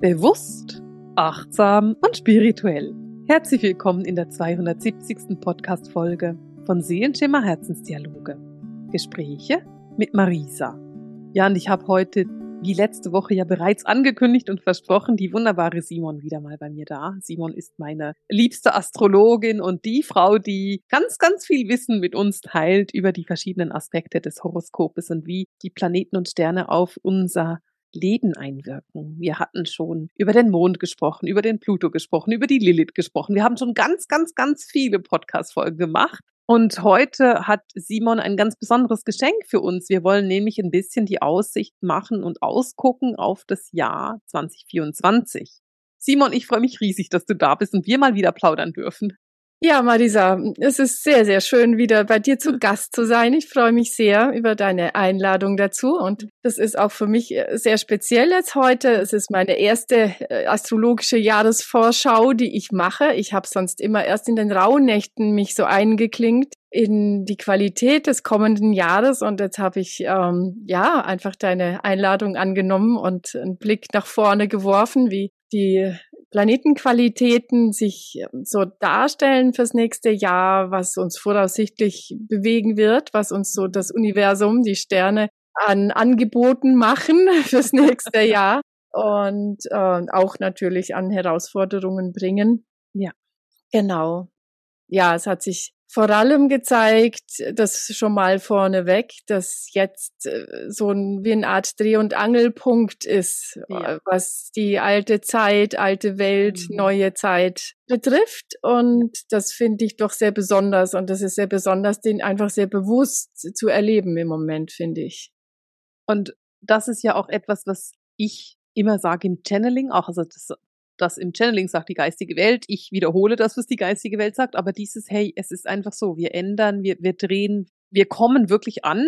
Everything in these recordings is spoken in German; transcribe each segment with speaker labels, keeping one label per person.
Speaker 1: Bewusst, achtsam und spirituell. Herzlich willkommen in der 270. Podcast-Folge von Seelenschimmer Herzensdialoge. Gespräche mit Marisa. Ja, und ich habe heute, wie letzte Woche ja bereits angekündigt und versprochen, die wunderbare Simon wieder mal bei mir da. Simon ist meine liebste Astrologin und die Frau, die ganz, ganz viel Wissen mit uns teilt über die verschiedenen Aspekte des Horoskopes und wie die Planeten und Sterne auf unser Leben einwirken. Wir hatten schon über den Mond gesprochen, über den Pluto gesprochen, über die Lilith gesprochen. Wir haben schon ganz, ganz, ganz viele Podcast-Folgen gemacht. Und heute hat Simon ein ganz besonderes Geschenk für uns. Wir wollen nämlich ein bisschen die Aussicht machen und ausgucken auf das Jahr 2024. Simon, ich freue mich riesig, dass du da bist und wir mal wieder plaudern dürfen.
Speaker 2: Ja, Marisa, es ist sehr, sehr schön, wieder bei dir zu Gast zu sein. Ich freue mich sehr über deine Einladung dazu und das ist auch für mich äh, sehr speziell jetzt heute. Es ist meine erste äh, astrologische Jahresvorschau, die ich mache. Ich habe sonst immer erst in den Rauhnächten mich so eingeklingt in die Qualität des kommenden Jahres und jetzt habe ich ähm, ja einfach deine Einladung angenommen und einen Blick nach vorne geworfen, wie die Planetenqualitäten sich ähm, so darstellen fürs nächste Jahr, was uns voraussichtlich bewegen wird, was uns so das Universum, die Sterne an Angeboten machen fürs nächste Jahr und äh, auch natürlich an Herausforderungen bringen. Ja, genau. Ja, es hat sich vor allem gezeigt, das schon mal vorneweg, dass jetzt äh, so ein, wie eine Art Dreh- und Angelpunkt ist, ja. was die alte Zeit, alte Welt, mhm. neue Zeit betrifft. Und das finde ich doch sehr besonders. Und das ist sehr besonders, den einfach sehr bewusst zu erleben im Moment, finde ich.
Speaker 1: Und das ist ja auch etwas, was ich immer sage im Channeling, auch also das das im Channeling sagt die geistige Welt. Ich wiederhole das, was die geistige Welt sagt. Aber dieses, hey, es ist einfach so, wir ändern, wir, wir drehen, wir kommen wirklich an.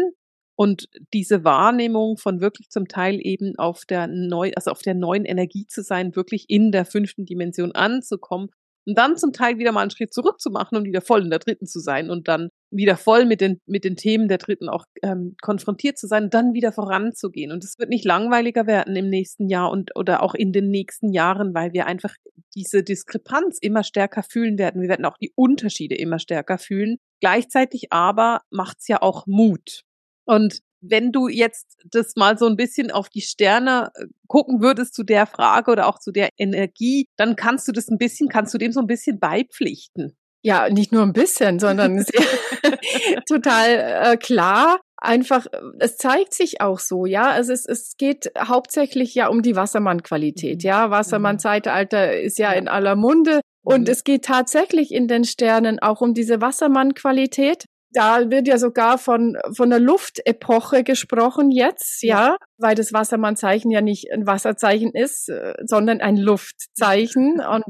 Speaker 1: Und diese Wahrnehmung von wirklich zum Teil eben auf der neu, also auf der neuen Energie zu sein, wirklich in der fünften Dimension anzukommen und dann zum Teil wieder mal einen Schritt zurück zu machen und wieder voll in der dritten zu sein und dann wieder voll mit den, mit den Themen der dritten auch ähm, konfrontiert zu sein und dann wieder voranzugehen. Und es wird nicht langweiliger werden im nächsten Jahr und oder auch in den nächsten Jahren, weil wir einfach diese Diskrepanz immer stärker fühlen werden. Wir werden auch die Unterschiede immer stärker fühlen. Gleichzeitig aber macht's ja auch Mut. Und wenn du jetzt das mal so ein bisschen auf die Sterne äh, gucken würdest zu der Frage oder auch zu der Energie, dann kannst du das ein bisschen, kannst du dem so ein bisschen beipflichten.
Speaker 2: Ja, nicht nur ein bisschen, sondern total äh, klar. Einfach, äh, es zeigt sich auch so, ja. Also es, es geht hauptsächlich ja um die Wassermann-Qualität, mhm. ja. Wassermann-Zeitalter ist ja, ja in aller Munde. Und mhm. es geht tatsächlich in den Sternen auch um diese Wassermann-Qualität da wird ja sogar von, von der Luftepoche gesprochen jetzt, ja, weil das Wassermannzeichen ja nicht ein Wasserzeichen ist, äh, sondern ein Luftzeichen. Und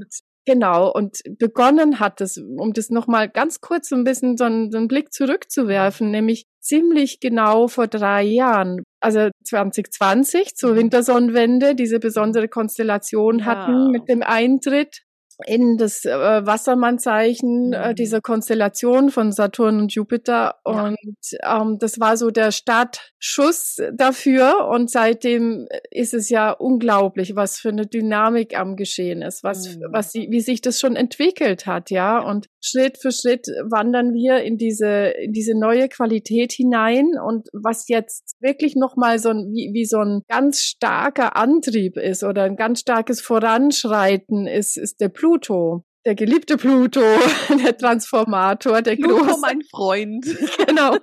Speaker 2: genau, und begonnen hat es, um das nochmal ganz kurz so ein bisschen so einen, so einen Blick zurückzuwerfen, nämlich ziemlich genau vor drei Jahren, also 2020 zur mhm. Wintersonnenwende, diese besondere Konstellation ja. hatten mit dem Eintritt in das äh, Wassermannzeichen äh, mhm. dieser Konstellation von Saturn und Jupiter. Und ähm, das war so der Startschuss dafür. Und seitdem ist es ja unglaublich, was für eine Dynamik am Geschehen ist, was, mhm. was sie, wie sich das schon entwickelt hat, ja. Und Schritt für Schritt wandern wir in diese, in diese neue Qualität hinein. Und was jetzt wirklich nochmal so ein, wie, wie so ein ganz starker Antrieb ist oder ein ganz starkes Voranschreiten ist, ist der Pluto. Der geliebte Pluto, der Transformator, der
Speaker 1: Pluto, große. mein Freund.
Speaker 2: Genau.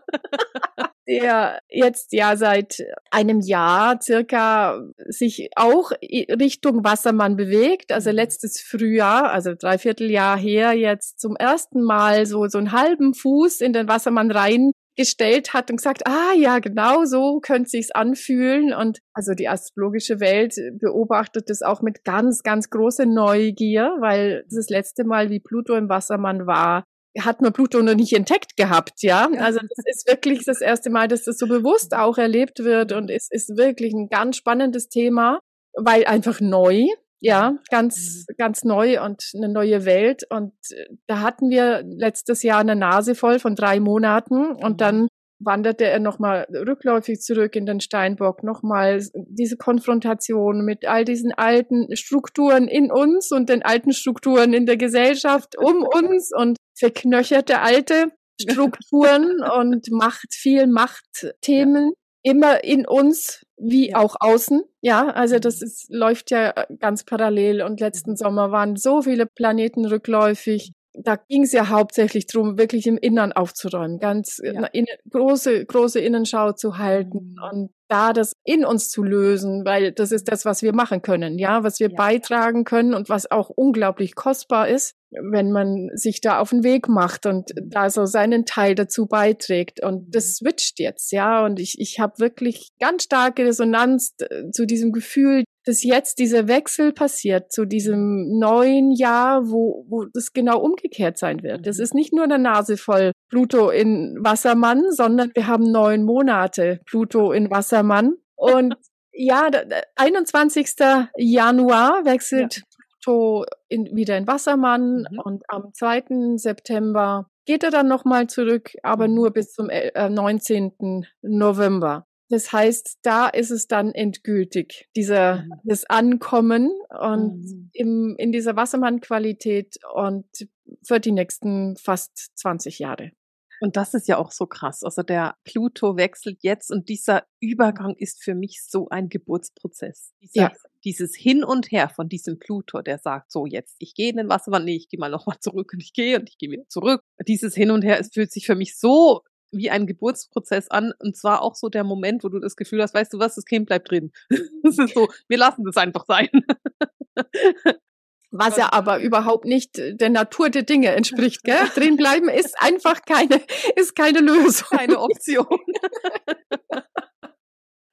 Speaker 2: Der jetzt ja seit einem Jahr circa sich auch Richtung Wassermann bewegt. Also mhm. letztes Frühjahr, also dreiviertel Jahr her, jetzt zum ersten Mal so, so einen halben Fuß in den Wassermann rein gestellt hat und gesagt, ah ja, genau so könnte sich's anfühlen. Und also die astrologische Welt beobachtet das auch mit ganz, ganz großer Neugier, weil das letzte Mal, wie Pluto im Wassermann war, hat man Pluto noch nicht entdeckt gehabt, ja. Also das ist wirklich das erste Mal, dass das so bewusst auch erlebt wird und es ist wirklich ein ganz spannendes Thema, weil einfach neu, ja, ganz, mhm. ganz neu und eine neue Welt. Und äh, da hatten wir letztes Jahr eine Nase voll von drei Monaten und mhm. dann wanderte er nochmal rückläufig zurück in den Steinbock, nochmal diese Konfrontation mit all diesen alten Strukturen in uns und den alten Strukturen in der Gesellschaft um uns und verknöcherte alte Strukturen und Macht, viel Machtthemen, immer in uns wie auch außen. Ja, also das mhm. ist, läuft ja ganz parallel und letzten Sommer waren so viele Planeten rückläufig da ging es ja hauptsächlich darum, wirklich im Innern aufzuräumen, ganz ja. in, große, große Innenschau zu halten mhm. und da das in uns zu lösen, weil das ist das, was wir machen können, ja, was wir ja. beitragen können und was auch unglaublich kostbar ist, wenn man sich da auf den Weg macht und mhm. da so seinen Teil dazu beiträgt. Und das mhm. switcht jetzt, ja, und ich, ich habe wirklich ganz starke Resonanz äh, zu diesem Gefühl, dass jetzt dieser Wechsel passiert zu diesem neuen Jahr, wo, wo das genau umgekehrt sein wird. Das ist nicht nur eine Nase voll Pluto in Wassermann, sondern wir haben neun Monate Pluto in Wassermann. Und ja, 21. Januar wechselt ja. Pluto in, wieder in Wassermann mhm. und am 2. September geht er dann nochmal zurück, aber mhm. nur bis zum äh, 19. November. Das heißt, da ist es dann endgültig, dieser, mhm. das Ankommen und mhm. im, in dieser Wassermann-Qualität und für die nächsten fast 20 Jahre.
Speaker 1: Und das ist ja auch so krass. Also der Pluto wechselt jetzt und dieser Übergang ist für mich so ein Geburtsprozess. Dieser, ja. Dieses Hin und Her von diesem Pluto, der sagt so jetzt, ich gehe in den Wassermann, nee, ich gehe mal nochmal zurück und ich gehe und ich gehe wieder zurück. Dieses Hin und Her, es fühlt sich für mich so wie ein Geburtsprozess an. Und zwar auch so der Moment, wo du das Gefühl hast, weißt du was, das Kind bleibt drin. Das ist so, wir lassen das einfach sein.
Speaker 2: Was ja aber überhaupt nicht der Natur der Dinge entspricht, gell? Drin bleiben ist einfach keine, ist keine Lösung.
Speaker 1: Keine Option.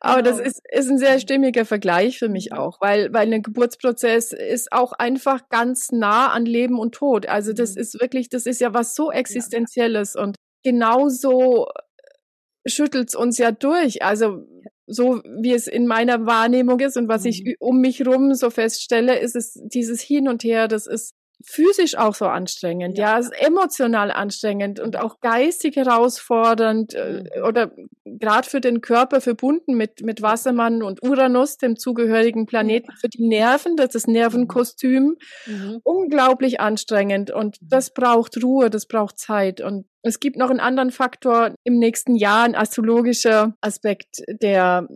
Speaker 2: Aber das genau. ist, ist ein sehr stimmiger Vergleich für mich auch, weil, weil ein Geburtsprozess ist auch einfach ganz nah an Leben und Tod. Also das mhm. ist wirklich, das ist ja was so Existenzielles und genauso schüttelt es uns ja durch. Also so wie es in meiner Wahrnehmung ist und was mhm. ich um mich rum so feststelle, ist es dieses Hin und Her, das ist physisch auch so anstrengend, ja, ja ist emotional anstrengend und auch geistig herausfordernd äh, mhm. oder gerade für den Körper verbunden mit mit Wassermann und Uranus, dem zugehörigen Planeten für die Nerven, das ist Nervenkostüm, mhm. unglaublich anstrengend und mhm. das braucht Ruhe, das braucht Zeit und es gibt noch einen anderen Faktor im nächsten Jahr, ein astrologischer Aspekt, der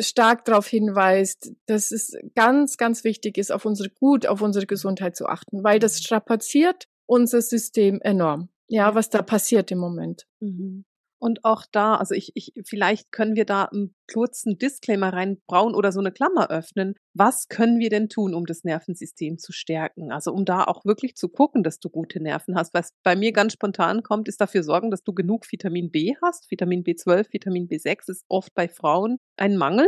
Speaker 2: stark darauf hinweist, dass es ganz, ganz wichtig ist, auf unsere gut, auf unsere Gesundheit zu achten, weil das strapaziert unser System enorm. Ja, was da passiert im Moment.
Speaker 1: Mhm. Und auch da, also ich, ich, vielleicht können wir da einen kurzen Disclaimer reinbrauen oder so eine Klammer öffnen. Was können wir denn tun, um das Nervensystem zu stärken? Also um da auch wirklich zu gucken, dass du gute Nerven hast. Was bei mir ganz spontan kommt, ist dafür sorgen, dass du genug Vitamin B hast. Vitamin B12, Vitamin B6 ist oft bei Frauen ein Mangel.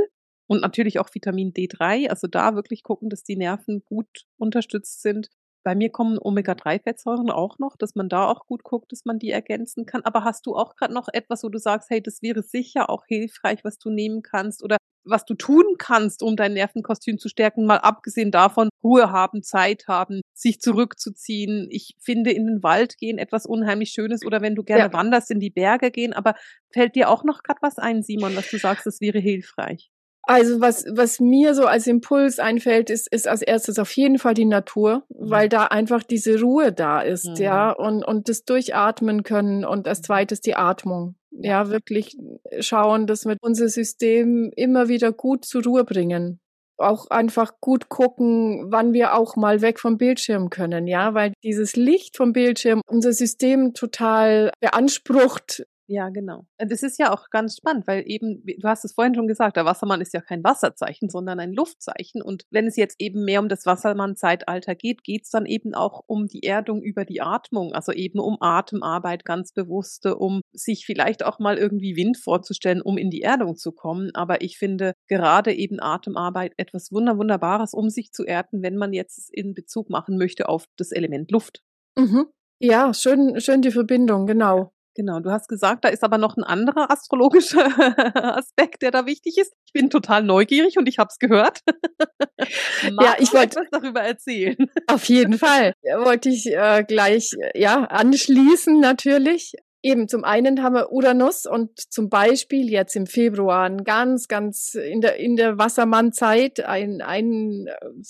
Speaker 1: Und natürlich auch Vitamin D3, also da wirklich gucken, dass die Nerven gut unterstützt sind. Bei mir kommen Omega-3-Fettsäuren auch noch, dass man da auch gut guckt, dass man die ergänzen kann. Aber hast du auch gerade noch etwas, wo du sagst, hey, das wäre sicher auch hilfreich, was du nehmen kannst oder was du tun kannst, um dein Nervenkostüm zu stärken, mal abgesehen davon, Ruhe haben, Zeit haben, sich zurückzuziehen. Ich finde in den Wald gehen etwas unheimlich Schönes oder wenn du gerne ja. wanderst, in die Berge gehen. Aber fällt dir auch noch gerade was ein, Simon, was du sagst, das wäre hilfreich?
Speaker 2: Also was, was mir so als Impuls einfällt, ist, ist als erstes auf jeden Fall die Natur, mhm. weil da einfach diese Ruhe da ist, mhm. ja, und, und das Durchatmen können und als zweites die Atmung. Ja, wirklich schauen, dass wir unser System immer wieder gut zur Ruhe bringen. Auch einfach gut gucken, wann wir auch mal weg vom Bildschirm können, ja, weil dieses Licht vom Bildschirm unser System total beansprucht
Speaker 1: ja, genau. Das ist ja auch ganz spannend, weil eben, du hast es vorhin schon gesagt, der Wassermann ist ja kein Wasserzeichen, sondern ein Luftzeichen. Und wenn es jetzt eben mehr um das Wassermann-Zeitalter geht, geht es dann eben auch um die Erdung über die Atmung, also eben um Atemarbeit ganz bewusste, um sich vielleicht auch mal irgendwie Wind vorzustellen, um in die Erdung zu kommen. Aber ich finde gerade eben Atemarbeit etwas Wunder Wunderbares, um sich zu erden, wenn man jetzt in Bezug machen möchte auf das Element Luft.
Speaker 2: Mhm. Ja, schön, schön die Verbindung, genau.
Speaker 1: Genau, du hast gesagt, da ist aber noch ein anderer astrologischer Aspekt, der da wichtig ist. Ich bin total neugierig und ich habe es gehört.
Speaker 2: ja, ich wollte
Speaker 1: etwas darüber erzählen.
Speaker 2: Auf jeden Fall wollte ich äh, gleich ja anschließen natürlich. Eben zum einen haben wir Uranus und zum Beispiel jetzt im Februar ein ganz, ganz in der, in der Wassermannzeit, ein, ein,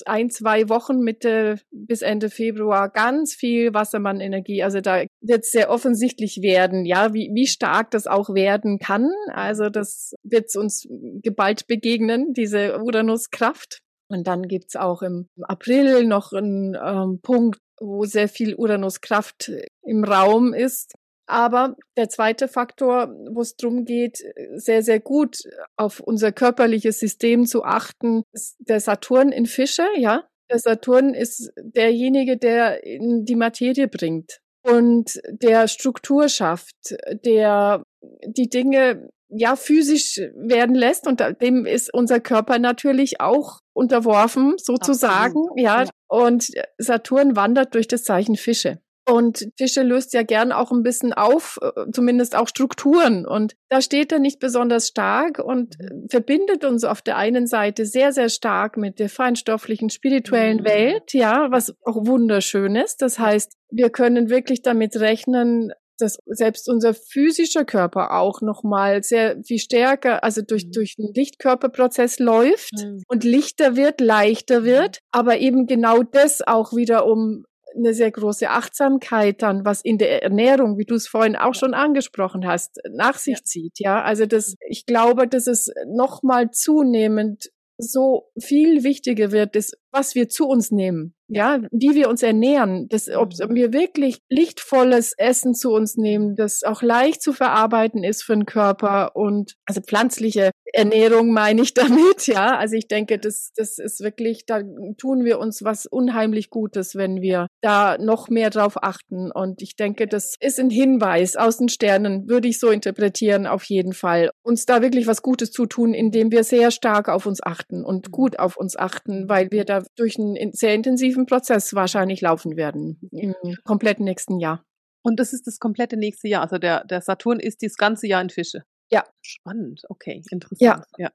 Speaker 2: ein, zwei Wochen Mitte bis Ende Februar ganz viel Wassermann-Energie. Also da wird es sehr offensichtlich werden, ja, wie, wie stark das auch werden kann. Also das wird uns geballt begegnen, diese Uranus-Kraft. Und dann gibt's auch im April noch einen ähm, Punkt, wo sehr viel Uranus-Kraft im Raum ist. Aber der zweite Faktor, wo es darum geht, sehr, sehr gut auf unser körperliches System zu achten, ist der Saturn in Fische, ja. Der Saturn ist derjenige, der in die Materie bringt und der Struktur schafft, der die Dinge ja physisch werden lässt und dem ist unser Körper natürlich auch unterworfen sozusagen, ja. ja. Und Saturn wandert durch das Zeichen Fische. Und Fische löst ja gern auch ein bisschen auf, äh, zumindest auch Strukturen. Und da steht er nicht besonders stark und mhm. verbindet uns auf der einen Seite sehr, sehr stark mit der feinstofflichen, spirituellen mhm. Welt, ja, was auch wunderschön ist. Das heißt, wir können wirklich damit rechnen, dass selbst unser physischer Körper auch nochmal sehr viel stärker, also durch, mhm. durch den Lichtkörperprozess läuft mhm. und lichter wird, leichter wird, aber eben genau das auch wieder um eine sehr große Achtsamkeit dann, was in der Ernährung, wie du es vorhin auch schon angesprochen hast, nach sich ja. zieht. Ja, also das, ich glaube, dass es nochmal zunehmend so viel wichtiger wird, ist, was wir zu uns nehmen ja, wie wir uns ernähren, das, ob mhm. wir wirklich lichtvolles Essen zu uns nehmen, das auch leicht zu verarbeiten ist für den Körper und also pflanzliche Ernährung meine ich damit, ja. Also ich denke, das, das ist wirklich, da tun wir uns was unheimlich Gutes, wenn wir da noch mehr drauf achten. Und ich denke, das ist ein Hinweis aus den Sternen, würde ich so interpretieren, auf jeden Fall. Uns da wirklich was Gutes zu tun, indem wir sehr stark auf uns achten und mhm. gut auf uns achten, weil wir da durch einen sehr intensiven Prozess wahrscheinlich laufen werden im kompletten nächsten Jahr.
Speaker 1: Und das ist das komplette nächste Jahr. Also der, der Saturn ist das ganze Jahr in Fische.
Speaker 2: Ja.
Speaker 1: Spannend, okay, interessant.
Speaker 2: Ja. ja.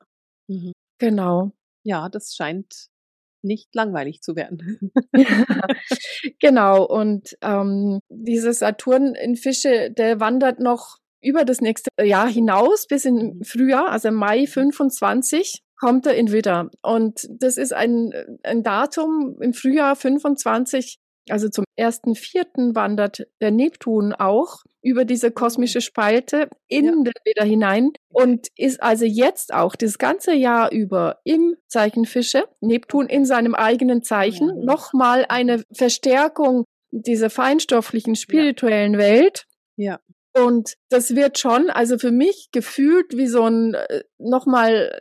Speaker 2: Mhm. Genau.
Speaker 1: Ja, das scheint nicht langweilig zu werden.
Speaker 2: genau, und ähm, dieser Saturn in Fische, der wandert noch über das nächste Jahr hinaus bis in mhm. Frühjahr, also Mai 25 kommt er in Widder. Und das ist ein, ein Datum im Frühjahr 25, also zum ersten Vierten wandert der Neptun auch über diese kosmische Spalte in ja. den Widder hinein und ist also jetzt auch das ganze Jahr über im Zeichen Fische, Neptun in seinem eigenen Zeichen, ja. nochmal eine Verstärkung dieser feinstofflichen, spirituellen ja. Welt.
Speaker 1: Ja.
Speaker 2: Und das wird schon, also für mich gefühlt wie so ein äh, nochmal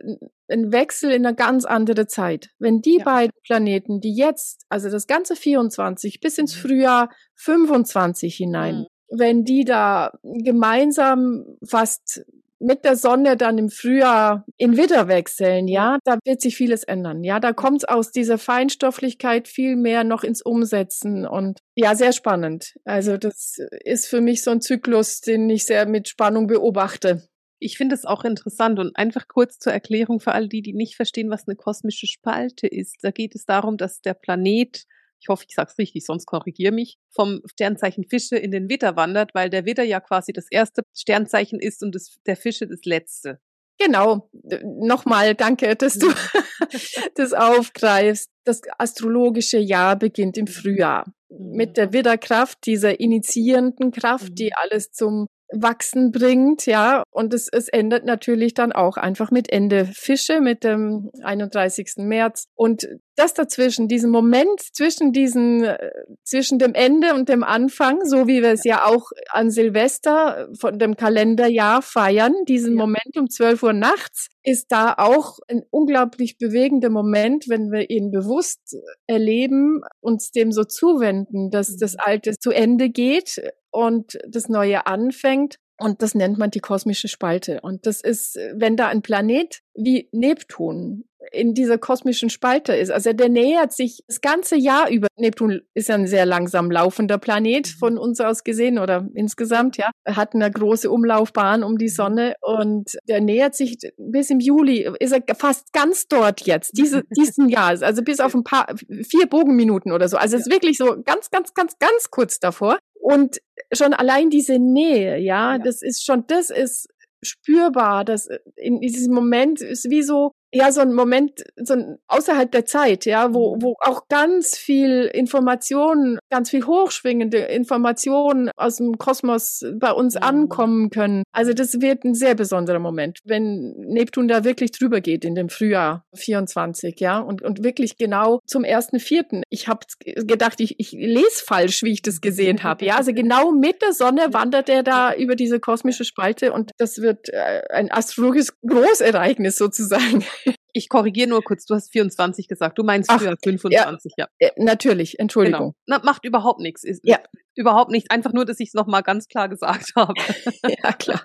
Speaker 2: ein Wechsel in eine ganz andere Zeit. Wenn die ja. beiden Planeten, die jetzt, also das ganze 24 bis ins mhm. Frühjahr 25 hinein, mhm. wenn die da gemeinsam fast mit der Sonne dann im Frühjahr in Widder wechseln, ja, da wird sich vieles ändern. Ja, da kommt es aus dieser Feinstofflichkeit viel mehr noch ins Umsetzen und ja, sehr spannend. Also das ist für mich so ein Zyklus, den ich sehr mit Spannung beobachte.
Speaker 1: Ich finde es auch interessant und einfach kurz zur Erklärung für alle die, die nicht verstehen, was eine kosmische Spalte ist. Da geht es darum, dass der Planet ich hoffe, ich sage es richtig, sonst korrigiere mich, vom Sternzeichen Fische in den Witter wandert, weil der Witter ja quasi das erste Sternzeichen ist und das, der Fische das letzte.
Speaker 2: Genau. Nochmal danke, dass du das aufgreifst. Das astrologische Jahr beginnt im Frühjahr mit mhm. der Widderkraft, dieser initiierenden Kraft, die mhm. alles zum Wachsen bringt, ja. Und es, es endet natürlich dann auch einfach mit Ende Fische, mit dem 31. März. Und das dazwischen, diesen Moment zwischen diesen, äh, zwischen dem Ende und dem Anfang, so wie wir es ja auch an Silvester von dem Kalenderjahr feiern, diesen ja. Moment um 12 Uhr nachts, ist da auch ein unglaublich bewegender Moment, wenn wir ihn bewusst erleben, uns dem so zuwenden, dass das mhm. Alte zu Ende geht und das Neue anfängt. Und das nennt man die kosmische Spalte. Und das ist, wenn da ein Planet wie Neptun in dieser kosmischen Spalte ist. Also der nähert sich das ganze Jahr über. Neptun ist ein sehr langsam laufender Planet mhm. von uns aus gesehen oder insgesamt, ja. Er hat eine große Umlaufbahn um die mhm. Sonne und der nähert sich bis im Juli, ist er fast ganz dort jetzt, diese, diesen Jahr. Also bis auf ein paar, vier Bogenminuten oder so. Also es ist wirklich so ganz, ganz, ganz, ganz kurz davor. Und schon allein diese Nähe, ja, ja, das ist schon, das ist spürbar, dass in diesem Moment ist wie so, ja, so ein Moment, so ein außerhalb der Zeit, ja, wo, mhm. wo auch ganz viel Informationen, ganz viel hochschwingende Informationen aus dem Kosmos bei uns ankommen können. Also das wird ein sehr besonderer Moment, wenn Neptun da wirklich drüber geht in dem Frühjahr 24, ja, und, und wirklich genau zum ersten Vierten. Ich habe gedacht, ich, ich lese falsch, wie ich das gesehen habe. Ja, also genau mit der Sonne wandert er da über diese kosmische Spalte und das wird äh, ein astrologisches Großereignis sozusagen.
Speaker 1: Ich korrigiere nur kurz, du hast 24 gesagt. Du meinst früher 25, ja.
Speaker 2: ja. Äh, natürlich, Entschuldigung.
Speaker 1: Genau. Na, macht überhaupt nichts. Ist, ja. Überhaupt nichts. Einfach nur, dass ich es nochmal ganz klar gesagt habe.
Speaker 2: ja, klar.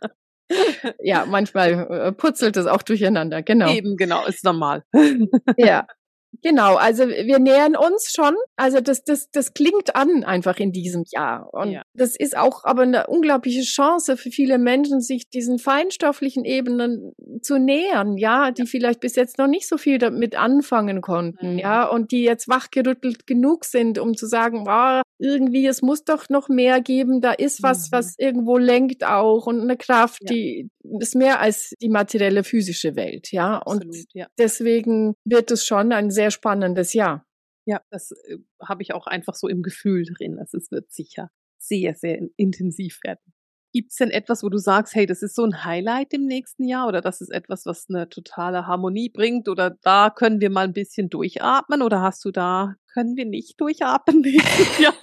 Speaker 2: Ja, manchmal äh, putzelt es auch durcheinander, genau.
Speaker 1: Eben, genau, ist normal.
Speaker 2: ja. Genau, also wir nähern uns schon. Also das, das, das klingt an einfach in diesem Jahr. Und ja. das ist auch aber eine unglaubliche Chance für viele Menschen, sich diesen feinstofflichen Ebenen zu nähern, ja, die ja. vielleicht bis jetzt noch nicht so viel damit anfangen konnten, mhm. ja, und die jetzt wachgerüttelt genug sind, um zu sagen, oh, irgendwie, es muss doch noch mehr geben, da ist was, mhm. was irgendwo lenkt auch und eine Kraft, ja. die ist mehr als die materielle physische Welt, ja. Absolut, und ja. deswegen wird es schon ein sehr spannendes Jahr.
Speaker 1: Ja, das äh, habe ich auch einfach so im Gefühl drin. Also es wird sicher sehr, sehr intensiv werden. Gibt es denn etwas, wo du sagst, hey, das ist so ein Highlight im nächsten Jahr oder das ist etwas, was eine totale Harmonie bringt oder da können wir mal ein bisschen durchatmen oder hast du da, können wir nicht durchatmen nächstes Jahr?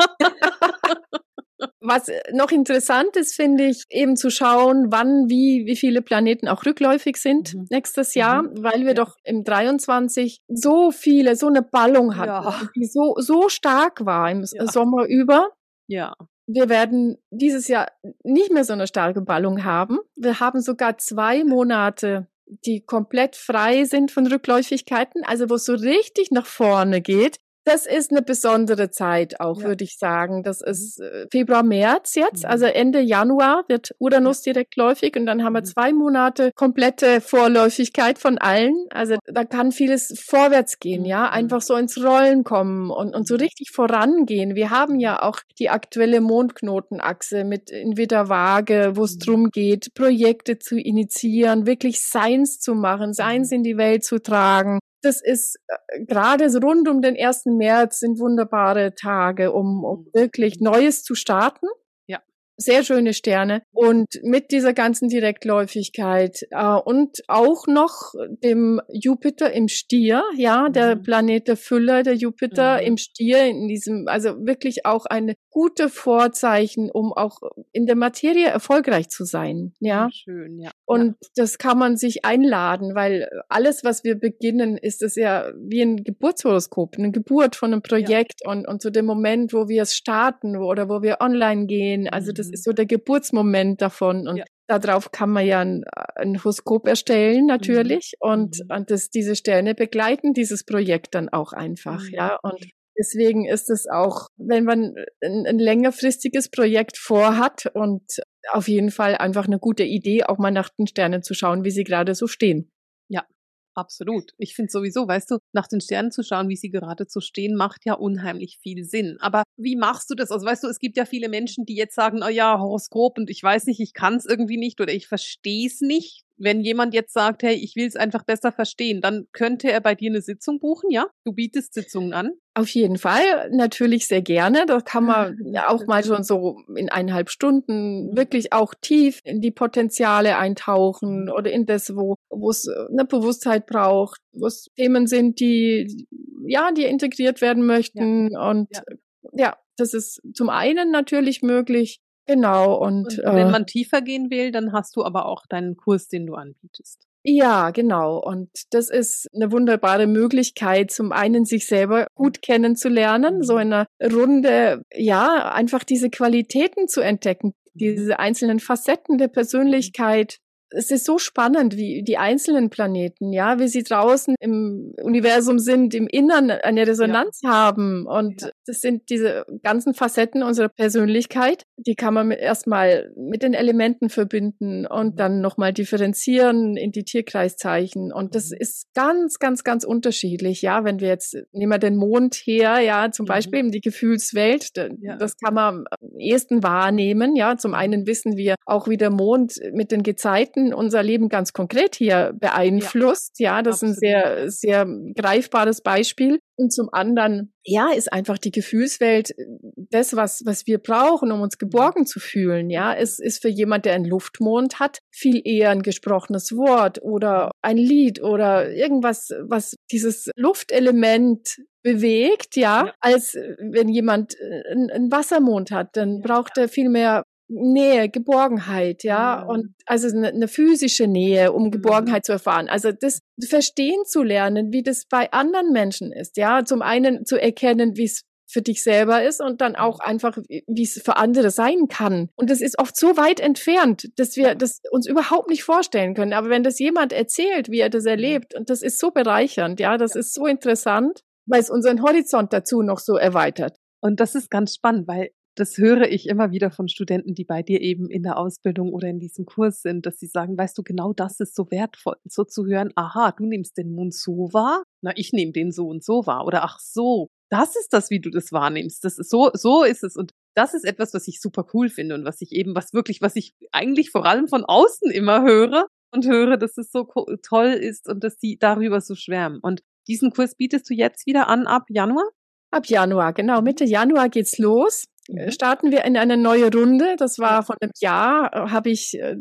Speaker 2: Was noch interessant ist, finde ich, eben zu schauen, wann, wie, wie viele Planeten auch rückläufig sind mhm. nächstes Jahr, mhm. weil wir ja. doch im 23 so viele, so eine Ballung hatten, ja. die so, so stark war im ja. Sommer über.
Speaker 1: Ja.
Speaker 2: Wir werden dieses Jahr nicht mehr so eine starke Ballung haben. Wir haben sogar zwei Monate die komplett frei sind von Rückläufigkeiten, also wo es so richtig nach vorne geht. Das ist eine besondere Zeit auch, ja. würde ich sagen. Das mhm. ist äh, Februar, März jetzt. Mhm. Also Ende Januar wird Uranus direktläufig und dann haben wir mhm. zwei Monate komplette Vorläufigkeit von allen. Also da kann vieles vorwärts gehen, ja. Einfach so ins Rollen kommen und, und so richtig vorangehen. Wir haben ja auch die aktuelle Mondknotenachse mit in Widder Waage, wo es drum geht, Projekte zu initiieren, wirklich Seins zu machen, Seins in die Welt zu tragen, das ist äh, gerade so rund um den 1. März sind wunderbare Tage, um, um wirklich Neues zu starten sehr schöne Sterne und mit dieser ganzen Direktläufigkeit äh, und auch noch dem Jupiter im Stier, ja, der mhm. Planet der Fülle, der Jupiter mhm. im Stier in diesem, also wirklich auch eine gute Vorzeichen, um auch in der Materie erfolgreich zu sein, ja.
Speaker 1: Schön, ja.
Speaker 2: Und ja. das kann man sich einladen, weil alles, was wir beginnen, ist es ja wie ein Geburtshoroskop, eine Geburt von einem Projekt ja. und, und zu dem Moment, wo wir es starten oder wo wir online gehen, also das das ist so der Geburtsmoment davon. Und ja. darauf kann man ja ein, ein Horoskop erstellen, mhm. natürlich. Mhm. Und, und das, diese Sterne begleiten dieses Projekt dann auch einfach, mhm. ja. Und deswegen ist es auch, wenn man ein, ein längerfristiges Projekt vorhat und auf jeden Fall einfach eine gute Idee, auch mal nach den Sternen zu schauen, wie sie gerade so stehen.
Speaker 1: Absolut. Ich finde sowieso, weißt du, nach den Sternen zu schauen, wie sie gerade so stehen, macht ja unheimlich viel Sinn. Aber wie machst du das? Also weißt du, es gibt ja viele Menschen, die jetzt sagen, oh ja, Horoskop und ich weiß nicht, ich kann es irgendwie nicht oder ich verstehe es nicht wenn jemand jetzt sagt, hey, ich will es einfach besser verstehen, dann könnte er bei dir eine Sitzung buchen, ja? Du bietest Sitzungen an?
Speaker 2: Auf jeden Fall, natürlich sehr gerne. Da kann man ja auch mal schon so in eineinhalb Stunden wirklich auch tief in die Potenziale eintauchen oder in das, wo wo es eine Bewusstheit braucht, wo es Themen sind, die ja, die integriert werden möchten ja. und ja. ja, das ist zum einen natürlich möglich, Genau, und, und
Speaker 1: wenn äh, man tiefer gehen will, dann hast du aber auch deinen Kurs, den du anbietest.
Speaker 2: Ja, genau. Und das ist eine wunderbare Möglichkeit, zum einen sich selber gut kennenzulernen, so in einer Runde, ja, einfach diese Qualitäten zu entdecken, diese einzelnen Facetten der Persönlichkeit, es ist so spannend, wie die einzelnen Planeten, ja, wie sie draußen im Universum sind, im Innern eine Resonanz ja. haben. Und ja. das sind diese ganzen Facetten unserer Persönlichkeit, die kann man erstmal mit den Elementen verbinden und mhm. dann nochmal differenzieren in die Tierkreiszeichen. Und das mhm. ist ganz, ganz, ganz unterschiedlich, ja, wenn wir jetzt, nehmen wir den Mond her, ja, zum mhm. Beispiel eben die Gefühlswelt, das kann man am ehesten wahrnehmen, ja. Zum einen wissen wir auch, wie der Mond mit den Gezeiten unser Leben ganz konkret hier beeinflusst. Ja, ja das Absolut. ist ein sehr, sehr greifbares Beispiel. Und zum anderen, ja, ist einfach die Gefühlswelt äh, das, was, was wir brauchen, um uns geborgen zu fühlen. Ja, es ist für jemand, der einen Luftmond hat, viel eher ein gesprochenes Wort oder ein Lied oder irgendwas, was dieses Luftelement bewegt, ja, ja. als wenn jemand äh, einen Wassermond hat, dann ja. braucht er viel mehr Nähe, Geborgenheit, ja, mhm. und also eine, eine, physische Nähe, um mhm. Geborgenheit mhm. zu erfahren. Also das verstehen zu lernen, wie das bei anderen Menschen ist, ja, zum einen zu erkennen, wie es für dich selber ist und dann auch einfach, wie es für andere sein kann. Und das ist oft so weit entfernt, dass wir das uns überhaupt nicht vorstellen können. Aber wenn das jemand erzählt, wie er das erlebt, und das ist so bereichernd, ja, das ist so interessant, weil es unseren Horizont dazu noch so erweitert.
Speaker 1: Und das ist ganz spannend, weil das höre ich immer wieder von Studenten, die bei dir eben in der Ausbildung oder in diesem Kurs sind, dass sie sagen, weißt du, genau das ist so wertvoll, so zu hören, aha, du nimmst den Mund so wahr, na, ich nehme den so und so wahr. Oder ach so, das ist das, wie du das wahrnimmst. Das ist so, so ist es. Und das ist etwas, was ich super cool finde und was ich eben, was wirklich, was ich eigentlich vor allem von außen immer höre und höre, dass es so toll ist und dass die darüber so schwärmen. Und diesen Kurs bietest du jetzt wieder an ab Januar?
Speaker 2: Ab Januar, genau. Mitte Januar geht's los. Mhm. starten wir in eine neue Runde. Das war vor einem Jahr, äh, habe ich äh,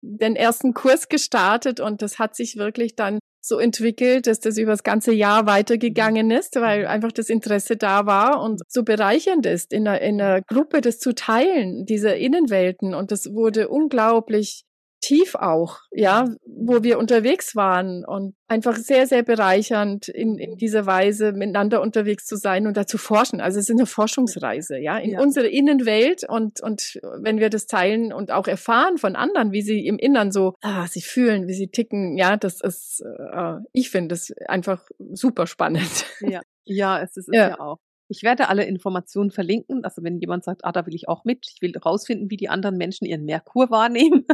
Speaker 2: den ersten Kurs gestartet und das hat sich wirklich dann so entwickelt, dass das über das ganze Jahr weitergegangen ist, weil mhm. einfach das Interesse da war und so bereichernd ist, in einer, in einer Gruppe das zu teilen, diese Innenwelten. Und das wurde unglaublich tief auch, ja, wo wir unterwegs waren und einfach sehr, sehr bereichernd in, in dieser Weise miteinander unterwegs zu sein und da zu forschen. Also es ist eine Forschungsreise, ja, in ja. unsere Innenwelt und, und wenn wir das teilen und auch erfahren von anderen, wie sie im Innern so, ah, sie fühlen, wie sie ticken, ja, das ist, äh, ich finde es einfach super spannend.
Speaker 1: Ja, ja es ist es ja. ja auch. Ich werde alle Informationen verlinken. Also wenn jemand sagt, ah, da will ich auch mit, ich will rausfinden, wie die anderen Menschen ihren Merkur wahrnehmen,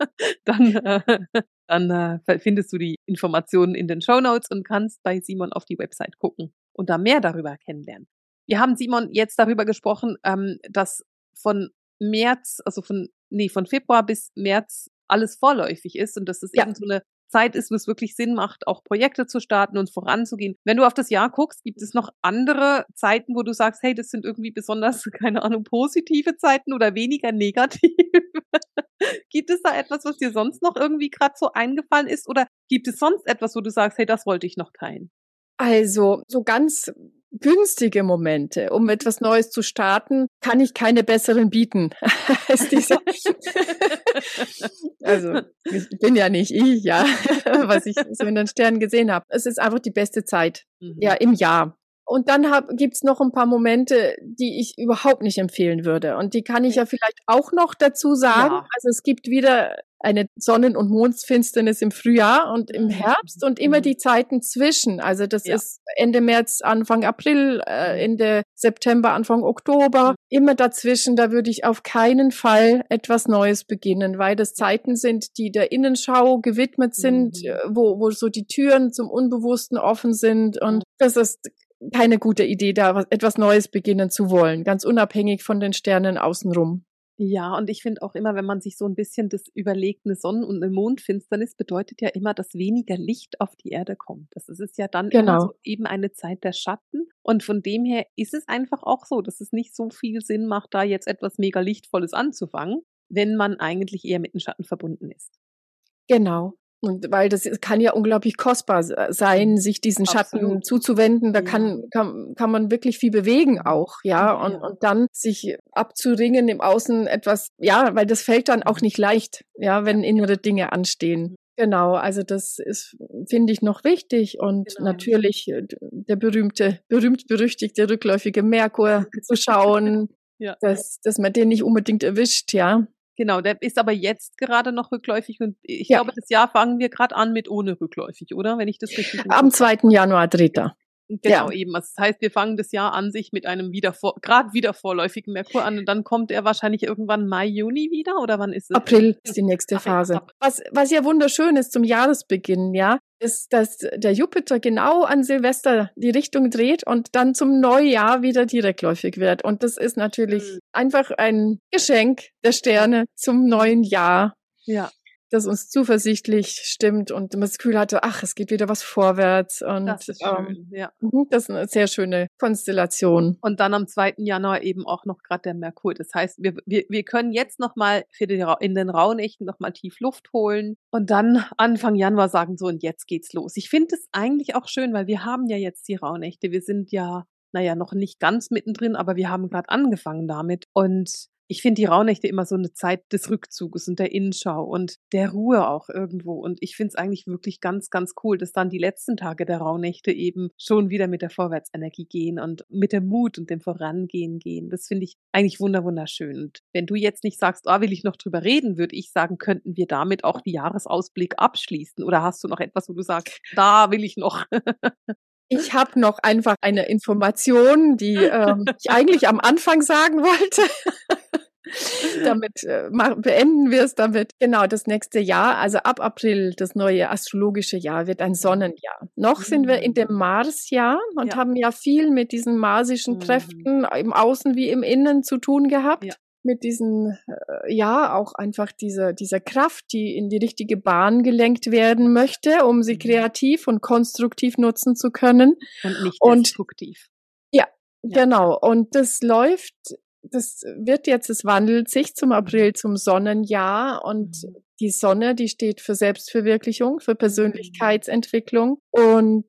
Speaker 1: dann, äh, dann äh, findest du die Informationen in den Show Notes und kannst bei Simon auf die Website gucken und da mehr darüber kennenlernen. Wir haben Simon jetzt darüber gesprochen, ähm, dass von März, also von, nee, von Februar bis März alles vorläufig ist und dass es ja. eben so eine Zeit ist, wo es wirklich Sinn macht, auch Projekte zu starten und voranzugehen. Wenn du auf das Jahr guckst, gibt es noch andere Zeiten, wo du sagst, hey, das sind irgendwie besonders, keine Ahnung, positive Zeiten oder weniger negativ? gibt es da etwas, was dir sonst noch irgendwie gerade so eingefallen ist? Oder gibt es sonst etwas, wo du sagst, hey, das wollte ich noch teilen?
Speaker 2: Also, so ganz günstige Momente, um etwas Neues zu starten, kann ich keine besseren bieten als diese. also, ich bin ja nicht ich, ja, was ich so in den Sternen gesehen habe. Es ist einfach die beste Zeit, mhm. ja, im Jahr. Und dann hab, gibt's noch ein paar Momente, die ich überhaupt nicht empfehlen würde. Und die kann ich ja vielleicht auch noch dazu sagen. Ja. Also es gibt wieder eine Sonnen- und Mondfinsternis im Frühjahr und im mhm. Herbst und immer mhm. die Zeiten zwischen. Also das ja. ist Ende März, Anfang April, äh, Ende September, Anfang Oktober. Mhm. Immer dazwischen, da würde ich auf keinen Fall etwas Neues beginnen, weil das Zeiten sind, die der Innenschau gewidmet sind, mhm. wo, wo so die Türen zum Unbewussten offen sind. Und das ist keine gute Idee, da etwas Neues beginnen zu wollen, ganz unabhängig von den Sternen außenrum.
Speaker 1: Ja, und ich finde auch immer, wenn man sich so ein bisschen das überlegt, eine Sonnen- und eine Mondfinsternis bedeutet ja immer, dass weniger Licht auf die Erde kommt. Das ist ja dann genau. so eben eine Zeit der Schatten. Und von dem her ist es einfach auch so, dass es nicht so viel Sinn macht, da jetzt etwas mega Lichtvolles anzufangen, wenn man eigentlich eher mit dem Schatten verbunden ist.
Speaker 2: Genau. Und weil das kann ja unglaublich kostbar sein, mhm. sich diesen Schatten Absolut. zuzuwenden. Da kann, kann, kann man wirklich viel bewegen auch, ja. Und, ja. und dann sich abzuringen im Außen etwas, ja, weil das fällt dann auch nicht leicht, ja, wenn innere Dinge anstehen. Genau, also das ist, finde ich, noch wichtig und genau. natürlich äh, der berühmte, berühmt-berüchtigte rückläufige Merkur zu schauen, ja. dass, dass man den nicht unbedingt erwischt, ja.
Speaker 1: Genau, der ist aber jetzt gerade noch rückläufig und ich
Speaker 2: Ja.
Speaker 1: glaube, das Jahr fangen wir gerade an mit ohne rückläufig, oder? Wenn ich das richtig
Speaker 2: Am
Speaker 1: Kopf habe.
Speaker 2: 2. Januar, 3.
Speaker 1: Genau,
Speaker 2: Ja.
Speaker 1: eben. Also das heißt, wir fangen das Jahr an sich mit einem wieder vor, gerade wieder vorläufigen Merkur an und dann kommt er wahrscheinlich irgendwann Mai, Juni wieder oder wann ist es?
Speaker 2: April ist die nächste Phase. Was, was ja wunderschön ist zum Jahresbeginn, ja, ist, dass der Jupiter genau an Silvester die Richtung dreht und dann zum Neujahr wieder direktläufig wird. Und das ist natürlich
Speaker 1: Mhm.
Speaker 2: einfach ein Geschenk der Sterne zum neuen Jahr,
Speaker 1: Ja,
Speaker 2: das uns zuversichtlich stimmt und man das Gefühl hatte, ach, es geht wieder was vorwärts. Und
Speaker 1: das ist
Speaker 2: ähm,
Speaker 1: schön, ja.
Speaker 2: mhm, das ist eine sehr schöne Konstellation.
Speaker 1: Und dann am 2. Januar eben auch noch gerade der Merkur. Das heißt, wir, wir, wir können jetzt nochmal in den Rauhnächten nochmal tief Luft holen und dann Anfang Januar sagen, so und jetzt geht's los. Ich finde es eigentlich auch schön, weil wir haben ja jetzt die Rauhnächte. Wir sind ja, naja, noch nicht ganz mittendrin, aber wir haben gerade angefangen damit. Und ich finde die Rauhnächte immer so eine Zeit des Rückzuges und der Innenschau und der Ruhe auch irgendwo. Und ich finde es eigentlich wirklich ganz, ganz cool, dass dann die letzten Tage der Rauhnächte eben schon wieder mit der Vorwärtsenergie gehen und mit dem Mut und dem Vorangehen gehen. Das finde ich eigentlich wunder wunderschön. Und wenn du jetzt nicht sagst, ah, will ich noch drüber reden, würde ich sagen, könnten wir damit auch die Jahresausblick abschließen. Oder hast du noch etwas, wo du sagst, da will ich noch?
Speaker 2: Ich habe noch einfach eine Information, die ähm, ich eigentlich am Anfang sagen wollte. damit äh, beenden wir es damit. Genau, das nächste Jahr, also ab April, das neue astrologische Jahr wird ein Sonnenjahr. Noch sind wir in dem Marsjahr und
Speaker 1: Ja.
Speaker 2: haben ja viel mit diesen marsischen
Speaker 1: Mhm.
Speaker 2: Kräften im Außen wie im Innen zu tun gehabt.
Speaker 1: Ja.
Speaker 2: Mit diesen, äh, ja, auch einfach dieser, dieser Kraft, die in die richtige Bahn gelenkt werden möchte, um sie
Speaker 1: Mhm.
Speaker 2: kreativ und konstruktiv nutzen zu können.
Speaker 1: Und nicht
Speaker 2: Und-
Speaker 1: destruktiv. Ja.
Speaker 2: Genau. Und das läuft, das wird jetzt, es wandelt sich zum April zum Sonnenjahr und
Speaker 1: Mhm.
Speaker 2: die Sonne, die steht für Selbstverwirklichung, für Persönlichkeitsentwicklung und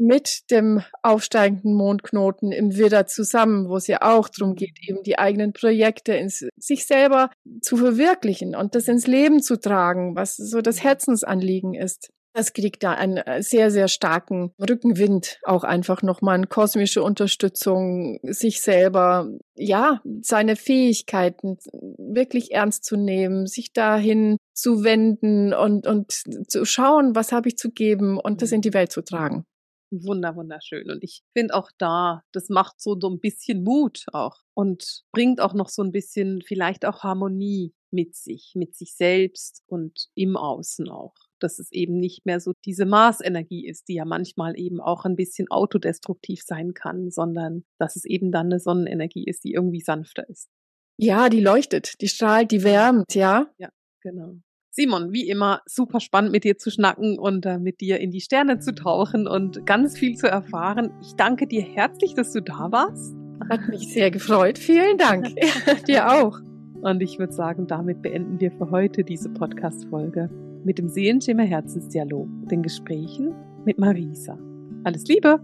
Speaker 2: mit dem aufsteigenden Mondknoten im Widder zusammen, wo es ja auch darum geht, eben die eigenen Projekte ins, sich selber zu verwirklichen und das ins Leben zu tragen, was so das Herzensanliegen ist. Das kriegt da einen äh, sehr, sehr starken Rückenwind, auch einfach nochmal eine kosmische Unterstützung, sich selber, ja, seine Fähigkeiten wirklich ernst zu nehmen, sich dahin zu wenden und, und zu schauen, was habe ich zu geben und das in die Welt zu tragen.
Speaker 1: Wunder, wunderschön. Und ich finde auch da, das macht so, so ein bisschen Mut auch und bringt auch noch so ein bisschen vielleicht auch Harmonie mit sich, mit sich selbst und im Außen auch. Dass es eben nicht mehr so diese Marsenergie ist, die ja manchmal eben auch ein bisschen autodestruktiv sein kann, sondern dass es eben dann eine Sonnenenergie ist, die irgendwie sanfter ist.
Speaker 2: Ja, die leuchtet, die strahlt, die wärmt, ja.
Speaker 1: Genau. Simon, wie immer, super spannend mit dir zu schnacken und äh, mit dir in die Sterne zu tauchen und ganz viel zu erfahren. Ich danke dir herzlich, dass du da warst.
Speaker 2: Hat mich sehr gefreut. Vielen Dank. Dir auch.
Speaker 1: Und ich würde sagen, damit beenden wir für heute diese Podcast-Folge mit dem Seelenschimmer Herzensdialog, den Gesprächen mit Marisa. Alles Liebe!